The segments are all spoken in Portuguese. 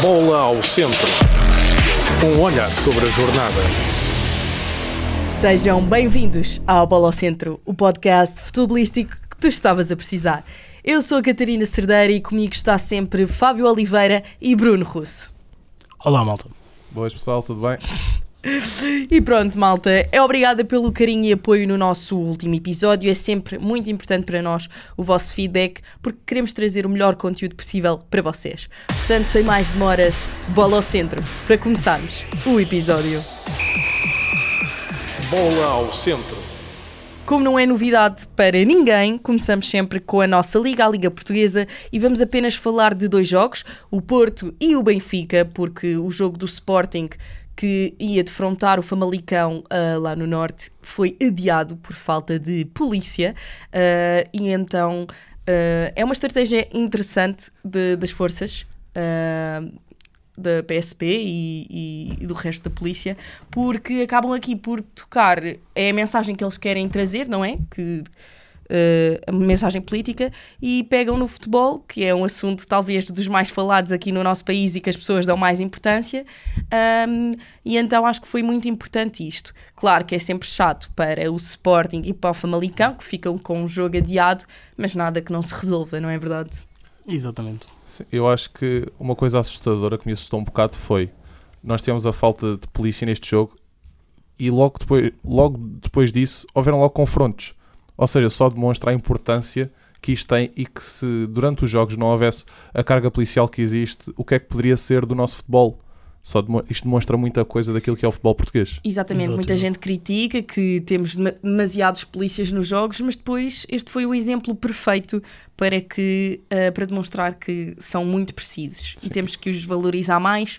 Bola ao centro. Um olhar sobre a jornada. Sejam bem-vindos ao Bola ao Centro, o podcast futebolístico que tu estavas a precisar. Eu sou a Catarina Cerdeira e comigo está sempre Fábio Oliveira e Bruno Russo. Olá, malta. Boas pessoal, tudo bem? E pronto, malta, é obrigada pelo carinho e apoio no nosso último episódio. É sempre muito importante para nós o vosso feedback, porque queremos trazer o melhor conteúdo possível para vocês. Portanto, sem mais demoras, bola ao centro, para começarmos o episódio. Bola ao centro. Como não é novidade para ninguém, começamos sempre com a nossa Liga, a Liga Portuguesa, e vamos apenas falar de dois jogos, o Porto e o Benfica, porque o jogo do Sporting que ia defrontar o Famalicão uh, lá no Norte foi adiado por falta de polícia uh, e então uh, é uma estratégia interessante de, das forças da PSP e, e, do resto da polícia porque acabam aqui por tocar é a mensagem que eles querem trazer, não é? Que a mensagem política e pegam no futebol, que é um assunto talvez dos mais falados aqui no nosso país e que as pessoas dão mais importância, um, e então acho que foi muito importante isto. Claro que é sempre chato para o Sporting e para o Famalicão, que ficam com o jogo adiado, mas nada que não se resolva, não é verdade? Exatamente. Sim, eu acho que uma coisa assustadora que me assustou um bocado foi nós tivemos a falta de polícia neste jogo e logo depois, logo depois disso houveram logo confrontos. Ou seja, só demonstra a importância que isto tem e que se durante os jogos não houvesse a carga policial que existe, o que é que poderia ser do nosso futebol? Só isto demonstra muita coisa daquilo que é o futebol português. Exatamente, Exatamente. muita gente critica que temos demasiados polícias nos jogos, mas depois este foi o exemplo perfeito para que uh, para demonstrar que são muito precisos Sim. e temos que os valorizar mais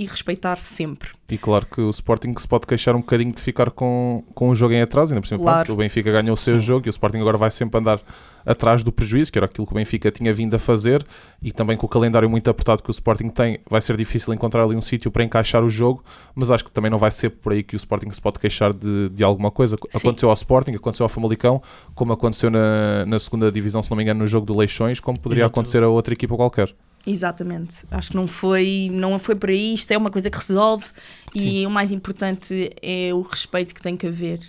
e respeitar sempre. E claro que o Sporting se pode queixar um bocadinho de ficar com, com o jogo em atraso, ainda por cima claro. o Benfica ganhou o seu Sim. jogo e o Sporting agora vai sempre andar atrás do prejuízo, que era aquilo que o Benfica tinha vindo a fazer, e também com o calendário muito apertado que o Sporting tem, vai ser difícil encontrar ali um sítio para encaixar o jogo, mas acho que também não vai ser por aí que o Sporting se pode queixar de, de alguma coisa. Sim. Aconteceu ao Sporting, aconteceu ao Famalicão, como aconteceu na, na segunda divisão, se não me engano, no jogo do Leixões, como poderia Exato. acontecer a outra equipa qualquer. Exatamente. Acho que não foi, não foi por aí. Isto é uma coisa que resolve Sim. e o mais importante é o respeito que tem que haver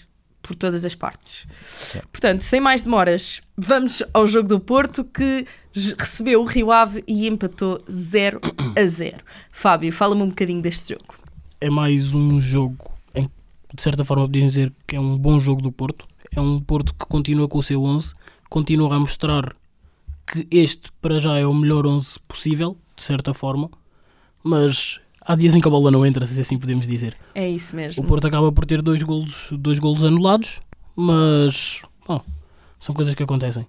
por todas as partes. Portanto, sem mais demoras, vamos ao jogo do Porto que recebeu o Rio Ave e empatou 0 a 0. Fábio, fala-me um bocadinho deste jogo. É mais um jogo em de certa forma podemos dizer que é um bom jogo do Porto. É um Porto que continua com o seu 11, continua a mostrar que este para já é o melhor 11 possível, de certa forma, mas há dias em que a bola não entra, se assim podemos dizer. É isso mesmo. O Porto acaba por ter dois golos, dois golos anulados, mas bom, são coisas que acontecem.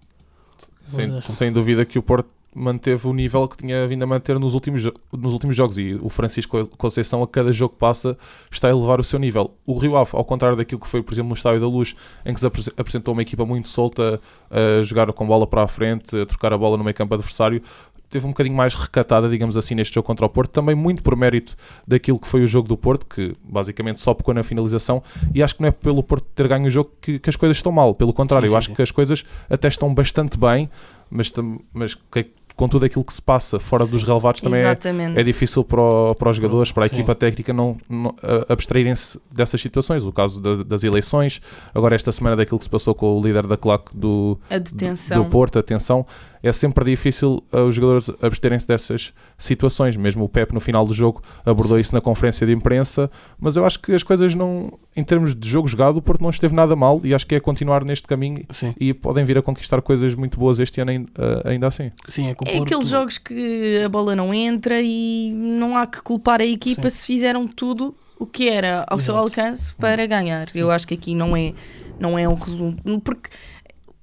Sem, sem dúvida que o Porto manteve o nível que tinha vindo a manter nos últimos, nos últimos jogos. E o Francisco Conceição a cada jogo que passa está a elevar o seu nível. O Rio Ave, ao contrário daquilo que foi, por exemplo, no Estádio da Luz, em que se apresentou uma equipa muito solta a jogar com bola para a frente, a trocar a bola no meio campo adversário, teve um bocadinho mais recatada, digamos assim, neste jogo contra o Porto, também muito por mérito daquilo que foi o jogo do Porto, que basicamente só pecou na finalização, e acho que não é pelo Porto ter ganho o jogo que, que as coisas estão mal, pelo contrário, sim, sim, eu acho que as coisas até estão bastante bem, mas, mas com tudo aquilo que se passa fora dos relevados também é, é, difícil para, o, para os jogadores, para a Sim. equipa técnica não, não abstraírem-se dessas situações. O caso da, das eleições, agora esta semana daquilo que se passou com o líder da CLAC do, do Porto, atenção, é sempre difícil uh, os jogadores absterem-se dessas situações. Mesmo o Pep no final do jogo abordou isso na conferência de imprensa, mas eu acho que as coisas não, em termos de jogo jogado, o Porto não esteve nada mal e acho que é continuar neste caminho Sim. e podem vir a conquistar coisas muito boas este ano uh, ainda assim. Sim, é, é aqueles jogos que a bola não entra e não há que culpar a equipa Sim. se fizeram tudo o que era ao Exato. seu alcance para ganhar. Sim. Eu acho que aqui não é, não é um resumo. Porque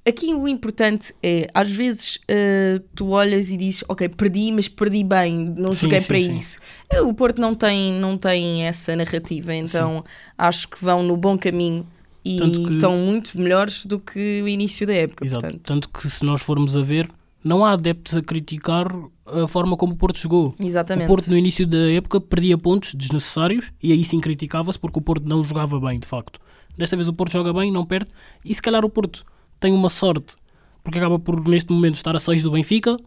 aqui o importante é, às vezes uh, tu olhas e dizes, ok, perdi, mas perdi bem, não sim, joguei sim, para sim. isso. O Porto não tem, não tem essa narrativa, então acho que vão no bom caminho e que... estão muito melhores do que o início da época. Exato. Portanto. Tanto que se nós formos a ver, não há adeptos a criticar a forma como o Porto jogou. Exatamente. O Porto no início da época perdia pontos desnecessários e aí sim criticava-se porque o Porto não jogava bem, de facto. Desta vez o Porto joga bem, não perde, e se calhar o Porto tem uma sorte, porque acaba por neste momento estar a 6 do Benfica,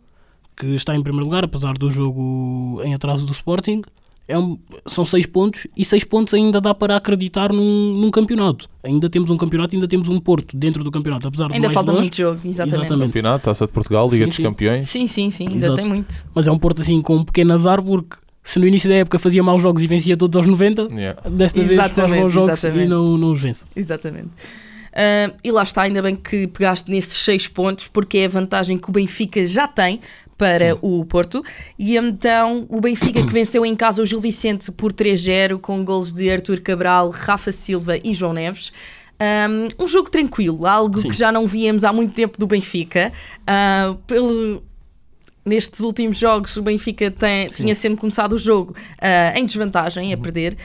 que está em primeiro lugar, apesar do jogo em atraso do Sporting. É um, são 6 pontos e 6 pontos ainda dá para acreditar num, num, campeonato. Ainda temos um campeonato, ainda temos um Porto dentro do campeonato, apesar ainda falta longe, muito jogo, exatamente. exatamente. Campeonato, Taça de Portugal, Liga sim, dos sim. Campeões. Sim, sim, sim, ainda Exato. tem muito. Mas é um Porto assim com um pequeno azar porque se no início da época fazia maus jogos e vencia todos aos 90, yeah. desta exatamente, vez faz maus jogos exatamente. e não, não os vence. Exatamente. Uh, e lá está, ainda bem que pegaste nesses 6 pontos, porque é a vantagem que o Benfica já tem para Sim. o Porto. E então o Benfica que venceu em casa o Gil Vicente por 3-0 com gols de Arthur Cabral, Rafa Silva e João Neves. Um, um jogo tranquilo, algo Sim. que já não víamos há muito tempo do Benfica. Uh, pelo, nestes últimos jogos o Benfica tem, tinha sempre começado o jogo uh, em desvantagem, a uhum. perder.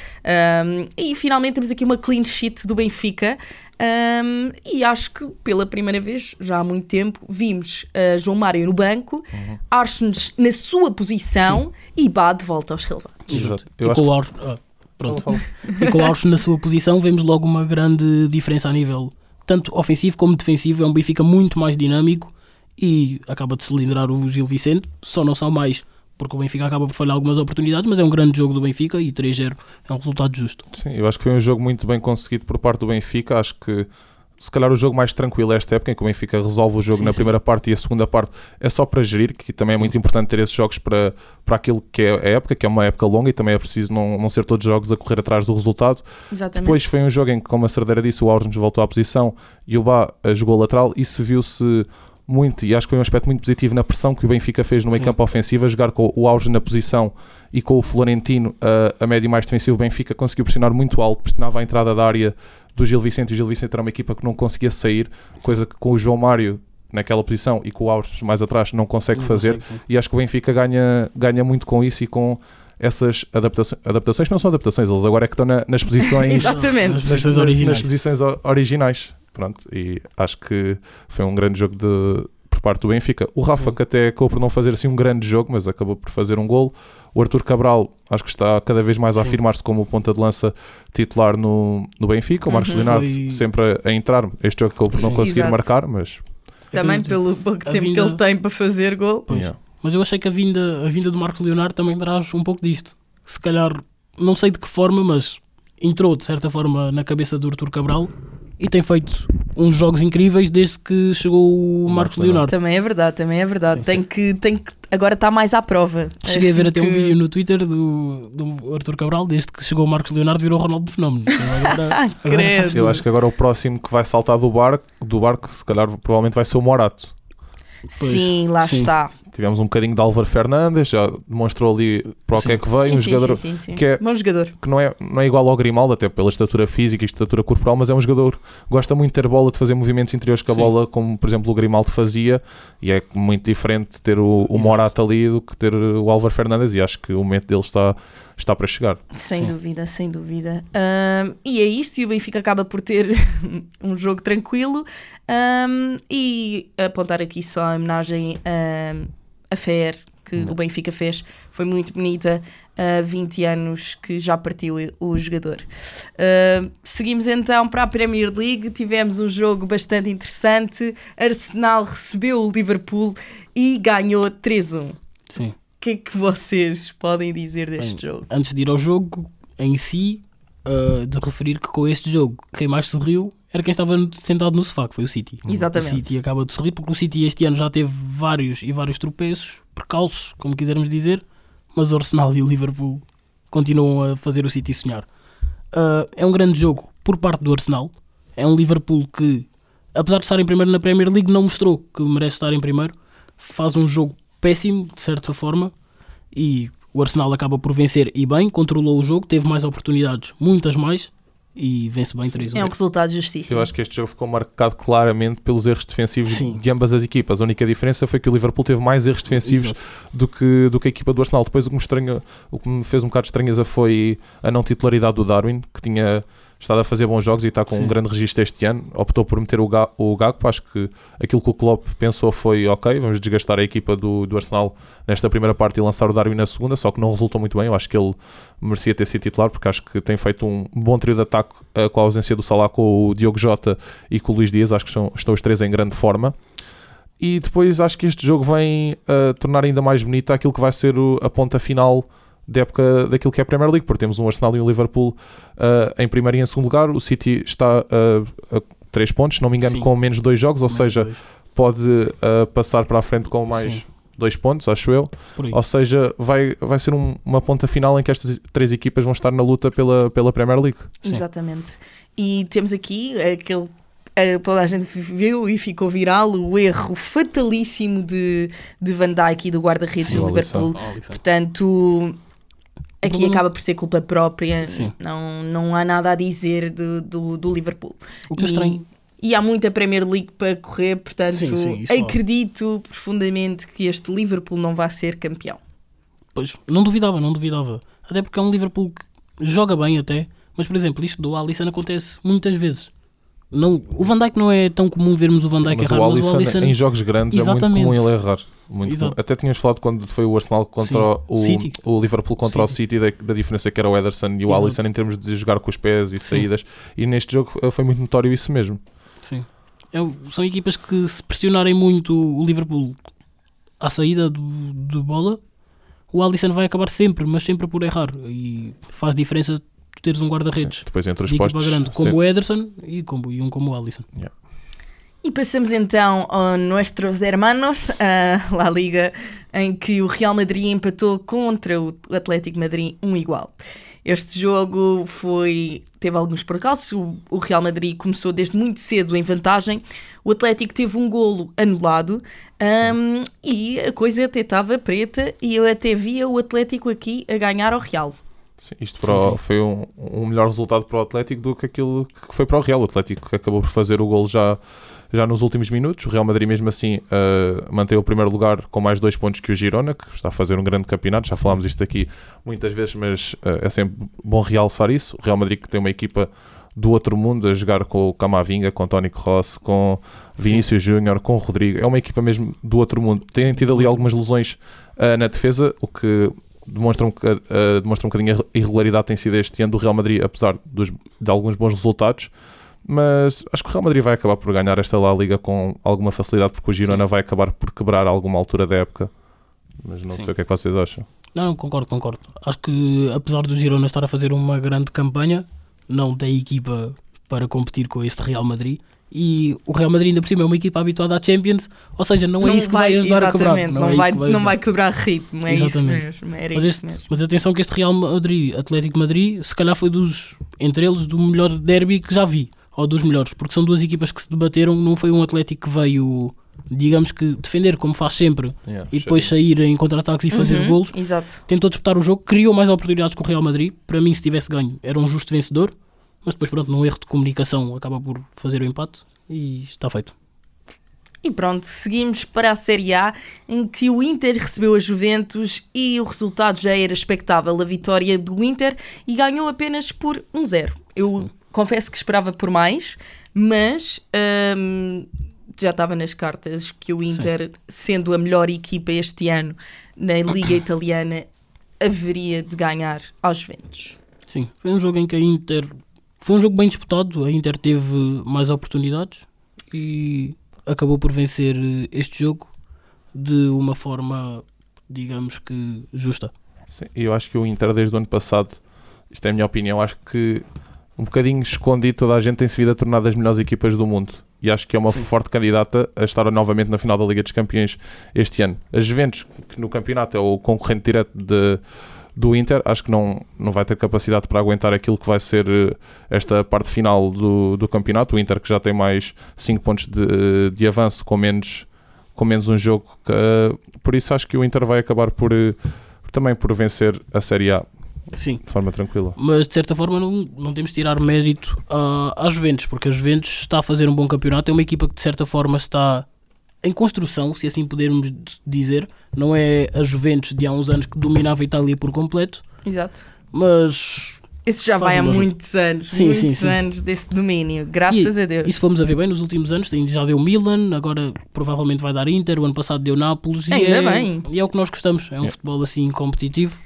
Um, e finalmente temos aqui uma clean sheet do Benfica. Um, e acho que pela primeira vez, já há muito tempo, vimos uh, João Mário no banco, uhum. Arsens na sua posição Sim. e Bá de volta aos relevantes. Exato. Eu e com o Ars, ah, pronto. e com o Arsens na sua posição, vemos logo uma grande diferença a nível tanto ofensivo como defensivo. É um Benfica muito mais dinâmico e acaba de cilindrar o Gil Vicente. Só não são mais porque o Benfica acaba por falhar algumas oportunidades, mas é um grande jogo do Benfica e 3-0 é um resultado justo. Sim, eu acho que foi um jogo muito bem conseguido por parte do Benfica. Acho que se calhar o jogo mais tranquilo esta época, em que o Benfica resolve o jogo sim, na sim. primeira parte e a segunda parte é só para gerir, que também é sim. muito importante ter esses jogos para, para aquilo que é a época, que é uma época longa e também é preciso não, não ser todos os jogos a correr atrás do resultado. Exatamente. Depois foi um jogo em que, como a Cerdeira disse, o Aurens voltou à posição e o Bá jogou lateral e se viu-se muito, e acho que foi um aspecto muito positivo na pressão que o Benfica fez no meio campo ofensivo, a jogar com o Auge na posição e com o Florentino a, a médio mais defensivo. O Benfica conseguiu pressionar muito alto, pressionava a entrada da área do Gil Vicente. E o Gil Vicente era uma equipa que não conseguia sair, coisa que com o João Mário naquela posição e com o Auge mais atrás não consegue não fazer. Consegue, e acho que o Benfica ganha, ganha muito com isso e com essas adaptações, adaptações não são adaptações, eles agora é que estão na, nas posições Exatamente. Nas, nas, originais. nas posições originais. Pronto, e acho que foi um grande jogo de, por parte do Benfica. O Rafa, que até acabou por não fazer assim um grande jogo, mas acabou por fazer um gol. O Arthur Cabral, acho que está cada vez mais a afirmar-se como ponta de lança titular no, no Benfica. O Marcos uhum. Leonardo foi... sempre a entrar. Este jogo acabou por não Sim, conseguir exato. marcar, mas. Também pelo pouco tempo vinda... que ele tem para fazer gol. Yeah. Mas eu achei que a vinda, a vinda do Marcos Leonardo também traz um pouco disto. Se calhar, não sei de que forma, mas entrou de certa forma na cabeça do Arthur Cabral e tem feito uns jogos incríveis desde que chegou o Marcos Leonardo. Também é verdade, também é verdade. Sim, tem, sim. Que, tem que agora está mais à prova. Cheguei assim a ver até um vídeo no Twitter do, do Arthur Cabral, desde que chegou o Marcos Leonardo virou o Ronaldo Fenómeno. Agora, agora eu acho que agora o próximo que vai saltar do barco, do barco se calhar provavelmente vai ser o Morato. Sim, lá sim. está. Tivemos um bocadinho de Álvaro Fernandes, já demonstrou ali para o que é que veio, um sim, jogador sim, sim, que é Bom jogador. que não é, não é igual ao Grimaldo, até pela estatura física e estatura corporal, mas é um jogador que gosta muito de ter bola, de fazer movimentos interiores com a bola, como por exemplo o Grimaldo fazia, e é muito diferente ter o, o Morata ali do que ter o Álvaro Fernandes, e acho que o momento dele está está para chegar. Sem Sim. dúvida, sem dúvida. Um, e é isto, e o Benfica acaba por ter um jogo tranquilo. Um, e apontar aqui só a homenagem a, a Fer, que Não. o Benfica fez, foi muito bonita. Uh, 20 anos que já partiu o jogador. Uh, seguimos então para a Premier League. Tivemos um jogo bastante interessante. Arsenal recebeu o Liverpool e ganhou 3-1. Sim que é que vocês podem dizer deste Bem, jogo? Antes de ir ao jogo em si, uh, de referir que com este jogo quem mais sorriu era quem estava sentado no sofá, que foi o City. Exatamente. O City acaba de sorrir porque o City este ano já teve vários e vários tropeços, percalços, como quisermos dizer, mas o Arsenal e o Liverpool continuam a fazer o City sonhar. Uh, é um grande jogo por parte do Arsenal. É um Liverpool que, apesar de estar em primeiro na Premier League, não mostrou que merece estar em primeiro. Faz um jogo péssimo, de certa forma, e o Arsenal acaba por vencer e bem, controlou o jogo, teve mais oportunidades, muitas mais, e vence bem 3 É um resultado justíssimo. Eu acho que este jogo ficou marcado claramente pelos erros defensivos Sim. de ambas as equipas. A única diferença foi que o Liverpool teve mais erros defensivos do que, do que a equipa do Arsenal. Depois o que, me estranha, o que me fez um bocado estranheza foi a não titularidade do Darwin, que tinha estado a fazer bons jogos e está com Sim. um grande registro este ano. Optou por meter o, Ga o Gakpo. Acho que aquilo que o Klopp pensou foi ok, vamos desgastar a equipa do, do Arsenal nesta primeira parte e lançar o Darwin na segunda, só que não resultou muito bem. Eu acho que ele merecia ter sido titular porque acho que tem feito um bom trio de ataque uh, com a ausência do Salah, com o Diogo Jota e com o Luís Dias. Acho que são, estão os três em grande forma. E depois acho que este jogo vem a tornar ainda mais bonita aquilo que vai ser o- a ponta final da época daquilo que é a Premier League, porque temos um Arsenal e um Liverpool uh, em primeiro e em segundo lugar. O City está uh, a 3 pontos, se não me engano, Sim. com menos dois jogos, ou Mais seja, dois, pode uh, passar para a frente com mais Sim. dois pontos, acho eu. Ou seja, vai, vai ser um- uma ponta final em que estas três equipas vão estar na luta pela, pela Premier League. Sim. Exatamente. E temos aqui aquele. Toda a gente viu e ficou viral o erro fatalíssimo de, de Van Dijk e do guarda-redes do. Liverpool. Alisson. Portanto, aqui acaba por ser culpa própria. Sim. Não, não há nada a dizer do, do, do Liverpool. O que é E- estranho. E há muita Premier League para correr, portanto, Sim, sim, acredito profundamente que este Liverpool não vai ser campeão. Pois, não duvidava, não duvidava. Até porque é um Liverpool que joga bem até, mas por exemplo, isto do Alisson acontece muitas vezes. Não, o Van Dijk não é tão comum vermos o Van Dijk errar, o mas Alisson, o Alisson em jogos grandes é Exatamente. muito comum ele errar. Muito Exato. Até tínhamos falado quando foi o Arsenal contra Sim. o, City. o Liverpool contra o City da, da diferença que era o Ederson e o Exato. Alisson em termos de jogar com os pés e Sim. saídas. E neste jogo eh, foi muito notório isso mesmo. Sim. É são equipas que se pressionarem muito o Liverpool à saída do, de bola, o Alisson vai acabar sempre, mas sempre por errar. E faz diferença teres um guarda-redes. Depois entre os de postos. grande como sim. o Ederson e, como, e um como o Alisson. E passamos então a nossos hermanos, a La Liga, em que o Real Madrid empatou contra o Atlético Madrid um igual. Este jogo foi teve alguns percalços. O, Real Madrid começou desde muito cedo em vantagem. O Atlético teve um golo anulado ahm, e a coisa até estava preta. E eu até via o Atlético aqui a ganhar ao Real. Sim, isto Sim, sim. foi um, um melhor resultado para o Atlético do que aquilo que foi para o Real. O Atlético que acabou por fazer o gol já, já nos últimos minutos. O Real Madrid, mesmo assim, eh, manteve o primeiro lugar com mais dois pontos que o Girona, que está a fazer um grande campeonato. Já falámos isto aqui muitas vezes, mas eh, é sempre bom realçar isso. O Real Madrid que tem uma equipa do outro mundo a jogar com o Camavinga, com o Toni Kroos, com Vinícius Júnior, com o Rodrigo. É uma equipa mesmo do outro mundo. Tem tido ali algumas lesões eh, na defesa, o que demonstra um, eh, demonstra um bocadinho a irregularidade tem sido este ano do Real Madrid, apesar dos- de alguns bons resultados. Mas acho que o Real Madrid vai acabar por ganhar esta La Liga com alguma facilidade, porque o Girona vai acabar por quebrar a alguma altura da época. Mas não Sim. sei o que é que vocês acham. Não, concordo, concordo. Acho que apesar do Girona estar a fazer uma grande campanha, não tem equipa para competir com este Real Madrid. E o Real Madrid ainda por cima é uma equipa habituada à Champions, ou seja, não é isso que vai ajudar a quebrar. Não, não, é isso vai, que vai não vai quebrar ritmo. É isso Exatamente. mesmo. Era Mas, isso este- mesmo. mas atenção que este Real Madrid, Atlético Madrid, se calhar foi dos, entre eles, do melhor derby que já vi, ou dos melhores, porque são duas equipas que se debateram, não foi um Atlético que veio, digamos que, defender como faz sempre, e depois sair em contra-ataques e fazer Uhum, golos. Exato. Tentou disputar o jogo, criou mais oportunidades que o Real Madrid, para mim se tivesse ganho era um justo vencedor, mas depois pronto, num erro de comunicação acaba por fazer o empate e está feito. E pronto, seguimos para a Série A, em que o Inter recebeu a Juventus e o resultado já era expectável, a vitória do Inter, e ganhou apenas por 1-0. Eu confesso que esperava por mais, mas hum, já estava nas cartas que o Inter, sendo a melhor equipa este ano na Liga Italiana, haveria de ganhar aos Juventus. Sim, foi um jogo em que a Inter. Foi um jogo bem disputado, a Inter teve mais oportunidades e acabou por vencer este jogo de uma forma, digamos que, justa. Sim, eu acho que o Inter desde o ano passado, isto é a minha opinião, acho que um bocadinho escondido toda a gente tem-se vindo a tornar das melhores equipas do mundo. E acho que é uma Sim. forte candidata a estar novamente na final da Liga dos Campeões este ano. A Juventus, que no campeonato é o concorrente direto de, do Inter, acho que não, não vai ter capacidade para aguentar aquilo que vai ser eh, esta parte final do, do campeonato. O Inter que já tem mais 5 pontos de, de avanço com menos, com menos um jogo. eh, por isso acho que o Inter vai acabar por, eh, também por vencer a Série A Sim, de forma tranquila. mas de certa forma não, não temos de tirar mérito à, à Juventus, porque a Juventus está a fazer um bom campeonato, é uma equipa que de certa forma está em construção, se assim pudermos dizer. Não é a Juventus de há uns anos que dominava a Itália por completo, Exato. mas Esse já vai há muitos anos, Sim, muitos sim, sim. anos desse domínio, graças a Deus. E se formos a ver bem, nos últimos anos tem- já deu Milan, agora provavelmente vai dar Inter, o ano passado deu Nápoles. E Ainda é, bem. E é o que nós gostamos, é um Yeah. futebol assim competitivo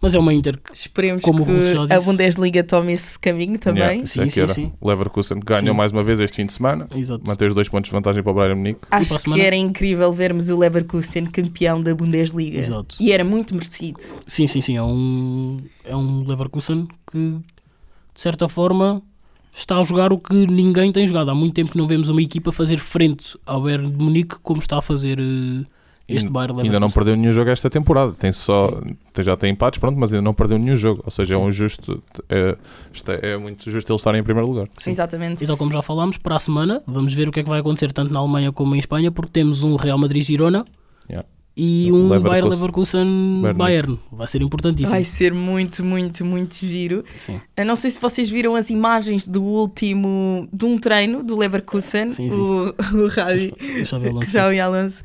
Mas é uma Inter que Esperemos Como o Russo já que a disse. Bundesliga tome esse caminho também. Yeah, é Sim, que sim, sim. Leverkusen ganhou Sim. mais uma vez este fim de semana. Exato. Mantém os dois pontos de vantagem para o Bayern Munique. Acho semana? que era incrível vermos o Leverkusen campeão da Bundesliga. Exato. E era muito merecido. Sim, sim, sim. É um, é um Leverkusen que, de certa forma, está a jogar o que ninguém tem jogado. Há muito tempo que não vemos uma equipa fazer frente ao Bayern de Munique como está a fazer eh, este Ainda- Bayern Leverkusen. Ainda não perdeu nenhum jogo esta temporada. Tem só, tem- já tem empates, pronto, mas ainda não perdeu nenhum jogo. Ou seja, é Sim. um justo. É, é, é muito justo eles estarem em primeiro lugar. Sim. Exatamente. Então, como já falámos, para a semana vamos ver o que é que vai acontecer tanto na Alemanha como em Espanha, porque temos um Real Madrid-Girona Yeah. E um Leverkusen- Bayern Leverkusen-Bayern. Bayern. Vai ser importantíssimo. Vai ser muito, muito, muito giro. Sim. Eu não sei se vocês viram as imagens do último, de um treino do Leverkusen, Sim, sim. O, o Rádio, O Xabi Alonso. o Alonso.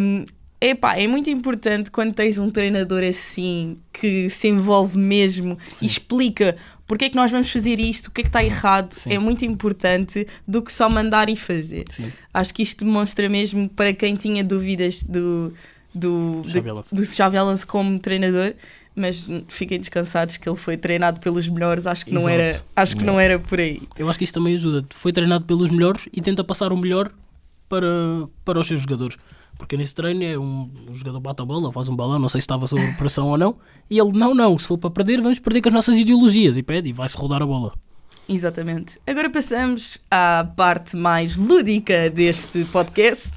Um, epá, é muito importante quando tens um treinador assim que se envolve mesmo e explica porque é que nós vamos fazer isto, o que é que está errado. Sim. É muito importante do que só mandar e fazer. Sim. Acho que isto demonstra mesmo para quem tinha dúvidas do, do, do Xavi Alonso como treinador, mas fiquem descansados que ele foi treinado pelos melhores, acho que não era, acho que não era por aí. Eu acho que isso também ajuda. Foi treinado pelos melhores e tenta passar o melhor para, para os seus jogadores. Porque nesse treino é um, o jogador bate a bola, faz um balão, não sei se estava sob pressão ou não, e ele, não, não, se for para perder, vamos perder com as nossas ideologias, e pede, e vai-se rodar a bola. Exatamente. Agora passamos à parte mais lúdica deste podcast,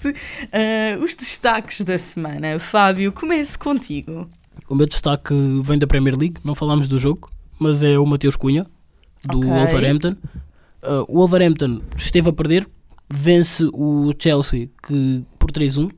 ah, os destaques da semana. Fábio, comece contigo. O meu destaque vem da Premier League, não falámos do jogo, mas é o Mateus Cunha, do Ok. Wolverhampton. Uh, o Wolverhampton esteve a perder, vence o Chelsea que, por 3-1.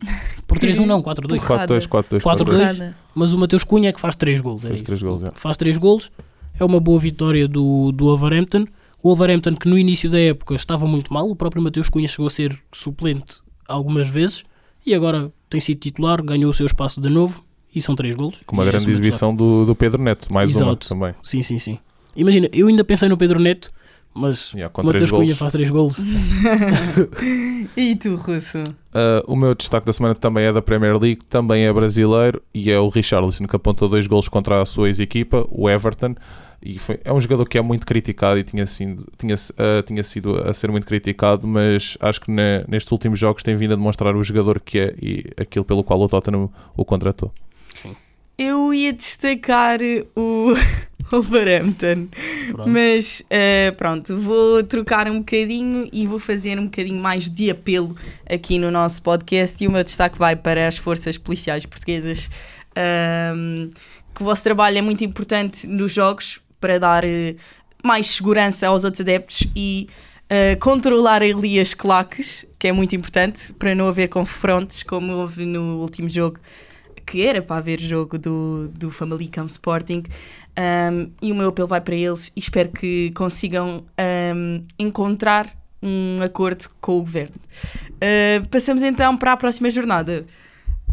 Por 3-1 não, 4-2. Porrada. 4-2, 4-2. 4-2. 4-2. Porrada. Mas o Mateus Cunha é que faz 3 gols. é isso. 3 gols, já. Faz 3 gols, é uma boa vitória do, do Wolverhampton. O Wolverhampton que no início da época estava muito mal, o próprio Mateus Cunha chegou a ser suplente algumas vezes e agora tem sido titular, ganhou o seu espaço de novo e são 3 gols. Com uma é grande exibição do, do Pedro Neto, mais uma Exato. também. Sim, sim, sim. Imagina, eu ainda pensei no Pedro Neto, mas Yeah, com 3 Cunha faz 3 gols. E tu, Russo? Uh, o meu destaque da semana também é da Premier League, também é brasileiro e é o Richarlison que apontou dois gols contra a sua ex-equipa, o Everton. E foi, é um jogador que é muito criticado e tinha sido, tinha, uh, tinha sido a ser muito criticado, mas acho que ne- nestes últimos jogos tem vindo a demonstrar o jogador que é e aquilo pelo qual o Tottenham o contratou. Eu ia destacar o Wolverhampton, Pronto. mas eh, pronto, vou trocar um bocadinho e vou fazer um bocadinho mais de apelo aqui no nosso podcast. E o meu destaque vai para as forças policiais portuguesas, que o vosso trabalho é muito importante nos jogos para dar eh, mais segurança aos outros adeptos e eh, controlar ali as claques, que é muito importante para não haver confrontos como houve no último jogo que era para haver jogo do, do Famalicão Sporting. Um, e o meu apelo vai para eles e espero que consigam um, encontrar um acordo com o governo. Uh, passamos então para a próxima jornada.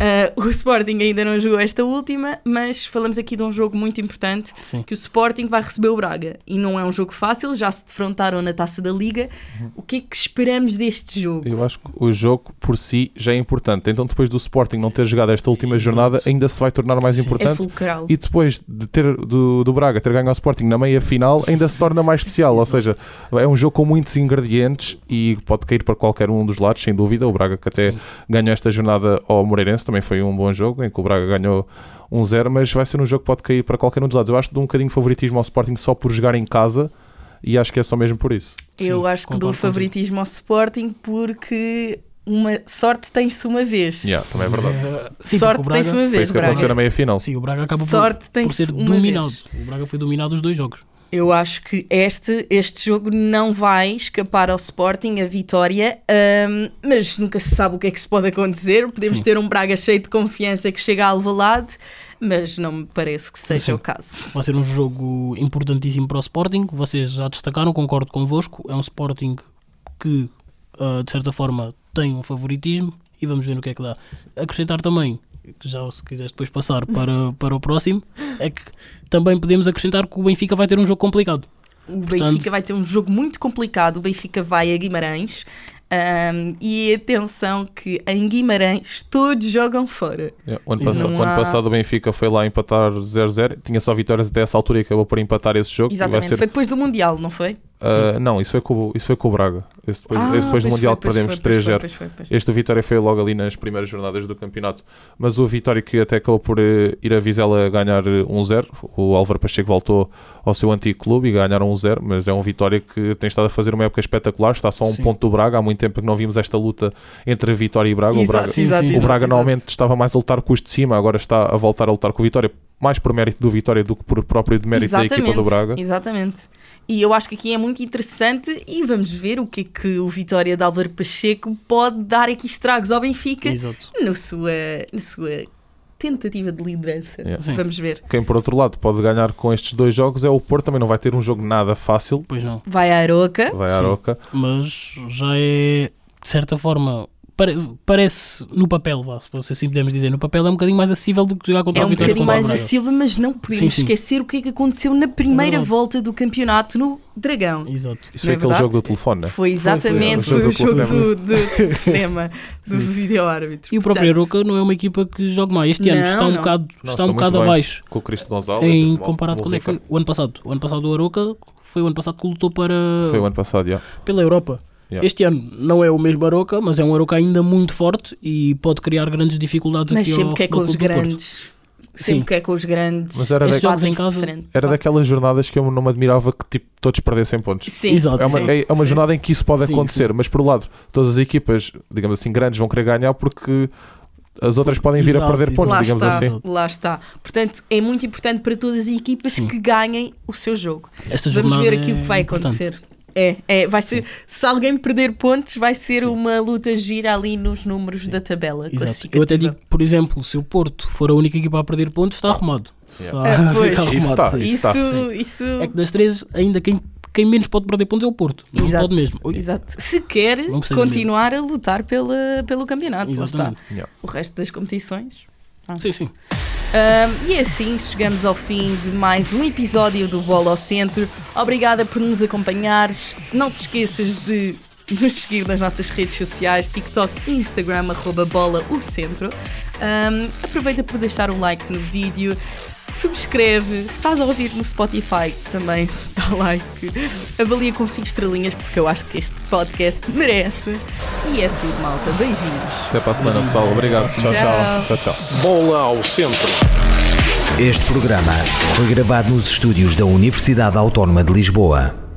Uh, o Sporting ainda não jogou esta última, mas falamos aqui de um jogo muito importante Sim. que o Sporting vai receber o Braga e não é um jogo fácil, já se defrontaram na Taça da Liga. O que é que esperamos deste jogo? Eu acho que o jogo por si já é importante. Então, depois do Sporting não ter jogado esta última jornada, ainda se vai tornar mais Sim. É importante. fulcral. E depois de ter do, do Braga ter ganho ao Sporting na meia final, ainda se torna mais especial. Ou seja, é um jogo com muitos ingredientes e pode cair para qualquer um dos lados, sem dúvida. O Braga que até Sim. ganhou esta jornada ao Moreirense também foi um bom jogo, em que o Braga ganhou 1-0, mas vai ser um jogo que pode cair para qualquer um dos lados. Eu acho que dou um bocadinho de favoritismo ao Sporting só por jogar em casa e acho que é só mesmo por isso. Eu Sim, acho que dou favoritismo ao Sporting porque uma sorte tem-se uma vez. Yeah, também é verdade. Eh, sim, sorte Braga- tem-se uma Foi vez, isso que aconteceu na Braga. meia final. Sim, o Braga acaba por, Sorte por tem-se ser uma dominado. vez. O Braga foi dominado os dois jogos. Eu acho que este, este jogo não vai escapar ao Sporting, a vitória, ahm, mas nunca se sabe o que é que se pode acontecer. Podemos Sim. ter um Braga cheio de confiança que chega a Alvalade, mas não me parece que seja Sim. o caso. Vai ser um jogo importantíssimo para o Sporting. Vocês já destacaram, concordo convosco. É um Sporting que, ah, de certa forma, tem um favoritismo e vamos ver no que é que dá. Acrescentar também, que já se quiseres depois passar para, para o próximo, é que também podemos acrescentar que o Benfica vai ter um jogo complicado. O Portanto- Benfica vai ter um jogo muito complicado. O Benfica vai a Guimarães. Um, e atenção que em Guimarães todos jogam fora. Yeah, o ano, passado, o ano há- passado o Benfica foi lá empatar 0-0, tinha só vitórias até essa altura e acabou por empatar esse jogo. vai Exatamente, ser, foi depois do Mundial, não foi? Ah, não, isso foi, com, o- isso foi com o Braga. Esse depois, Ah, esse depois do Mundial foi, perdemos foi, pois foi, 3-0. pois foi, pois foi. Este Vitória foi logo ali nas primeiras jornadas do campeonato. Mas o Vitória que até acabou por eh, ir a Vizela ganhar eh, 1-0. O Álvaro Pacheco voltou ao seu antigo clube e ganharam 1-0. Mas é um Vitória que tem estado a fazer uma época espetacular. Está só um Sim. ponto do Braga. Há muito tempo que não vimos esta luta entre a Vitória e Braga. O Exato, Braga, exato, o o exato, Braga exato. normalmente estava mais a lutar com os de cima. Agora está a voltar a lutar com o Vitória. Mais por mérito do Vitória do que por próprio de mérito da equipa do Braga. Exatamente. E eu acho que aqui é muito interessante e vamos ver o que é que o Vitória de Álvaro Pacheco pode dar aqui estragos ao Benfica Exato. na sua, na sua tentativa de liderança. Yeah. Vamos ver. Quem por outro lado pode ganhar com estes dois jogos é o Porto. Também não vai ter um jogo nada fácil. Pois não. Vai à Aroca. Vai à. Aroca. Mas já é, de certa forma, parece no papel, se assim podemos dizer, no papel é um bocadinho mais acessível do que jogar contra É o um Vitória bocadinho contra o mais acessível, mas não podemos Sim, sim. esquecer o que é que aconteceu na primeira verdade. volta do campeonato no Dragão. Exato. Isso Não foi é aquele jogo do telefone, né? Foi exatamente foi, foi, foi. o O jogo do, do cinema, do vídeo-árbitro. E o próprio Aroca não é uma equipa que joga mais. Este ano Não, está um não. bocado, Não, está está um bocado abaixo Com o Cristo Gonçalves. em bom, comparado é foi resultado. o ano passado. O ano passado o Aroca foi o ano passado que lutou para Foi o ano passado, já. pela Europa. Yeah. Este ano não é o mesmo Aroca, mas é um Aroca ainda muito forte e pode criar grandes dificuldades Mas aqui sempre ao que é com os grandes. Sempre Sim. que é com os grandes. Mas era Estes jogos em casa-. Era daquelas jornadas que eu não me admirava que tipo, todos perdessem pontos. Sim, Exato. É uma, sim, é, é uma sim. jornada em que isso pode Sim, acontecer, mas por um lado, todas as equipas, digamos assim, grandes vão querer ganhar porque as outras podem vir a Exato, perder exato. pontos, Lá digamos está, assim. lá está. Portanto, é muito importante para todas as equipas Sim. que ganhem o seu jogo. Esta Vamos ver aqui o que vai é importante. É, é, vai ser, se alguém perder pontos, vai ser Sim. uma luta gira ali nos números da tabela Exato. Eu até digo, por exemplo, se o Porto for a única equipa a perder pontos, está arrumado. Yeah. Está Ah, pois. está. sim. Isso, está, isso, É que das três, ainda quem, quem menos pode perder pontos é o Porto. Não Exato. pode mesmo. Exato. Se quer continuar a lutar pela, pelo campeonato, lá está. Yeah. O resto das competições. Sim, sim. Ahm, e assim chegamos ao fim de mais um episódio do Bola ao Centro. Obrigada por nos acompanhares. Não te esqueças de nos seguir nas nossas redes sociais, TikTok e Instagram, arroba bola o centro. Ahm, aproveita por deixar um like no vídeo. Subscreve, se estás a ouvir no Spotify também dá like, avalia com 5 estrelinhas porque eu acho que este podcast merece. E é tudo, malta. Beijinhos. Até para a semana, pessoal. Obrigado. Tchau, tchau. Tchau, tchau. Bola ao centro. Este programa foi gravado nos estúdios da Universidade Autónoma de Lisboa.